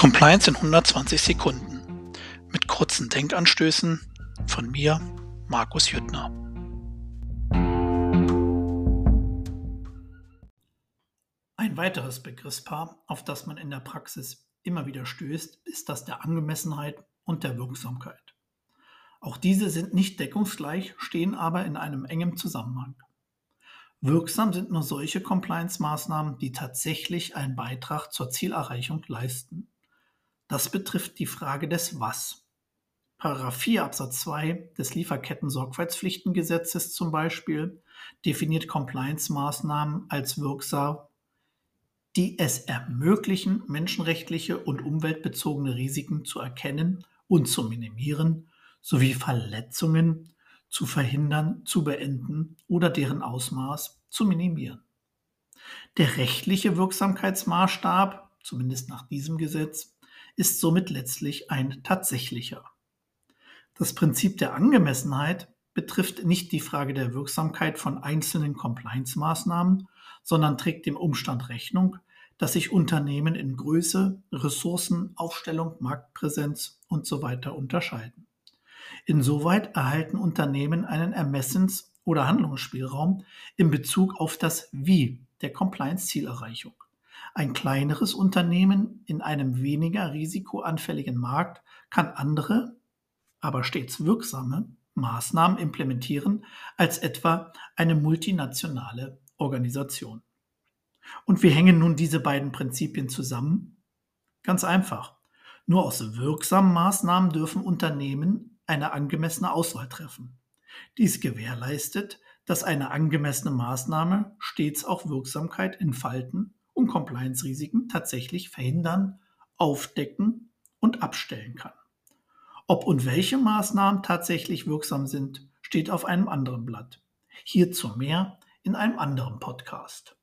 Compliance in 120 Sekunden mit kurzen Denkanstößen von mir, Markus Jüttner. Ein weiteres Begriffspaar, auf das man in der Praxis immer wieder stößt, ist das der Angemessenheit und der Wirksamkeit. Auch diese sind nicht deckungsgleich, stehen aber in einem engen Zusammenhang. Wirksam sind nur solche Compliance-Maßnahmen, die tatsächlich einen Beitrag zur Zielerreichung leisten. Das betrifft die Frage des Was. Paragraph 4 Absatz 2 des Lieferketten-Sorgfaltspflichtengesetzes zum Beispiel definiert Compliance-Maßnahmen als wirksam, die es ermöglichen, menschenrechtliche und umweltbezogene Risiken zu erkennen und zu minimieren, sowie Verletzungen zu verhindern, zu beenden oder deren Ausmaß zu minimieren. Der rechtliche Wirksamkeitsmaßstab, zumindest nach diesem Gesetz, ist somit letztlich ein tatsächlicher. Das Prinzip der Angemessenheit betrifft nicht die Frage der Wirksamkeit von einzelnen Compliance-Maßnahmen, sondern trägt dem Umstand Rechnung, dass sich Unternehmen in Größe, Ressourcen, Aufstellung, Marktpräsenz usw. So unterscheiden. Insoweit erhalten Unternehmen einen Ermessens- oder Handlungsspielraum in Bezug auf das Wie der Compliance-Zielerreichung. Ein kleineres Unternehmen in einem weniger risikoanfälligen Markt kann andere, aber stets wirksame Maßnahmen implementieren als etwa eine multinationale Organisation. Und wie hängen nun diese beiden Prinzipien zusammen? Ganz einfach. Nur aus wirksamen Maßnahmen dürfen Unternehmen eine angemessene Auswahl treffen. Dies gewährleistet, dass eine angemessene Maßnahme stets auch Wirksamkeit entfalten und Compliance-Risiken tatsächlich verhindern, aufdecken und abstellen kann. Ob und welche Maßnahmen tatsächlich wirksam sind, steht auf einem anderen Blatt. Hierzu mehr in einem anderen Podcast.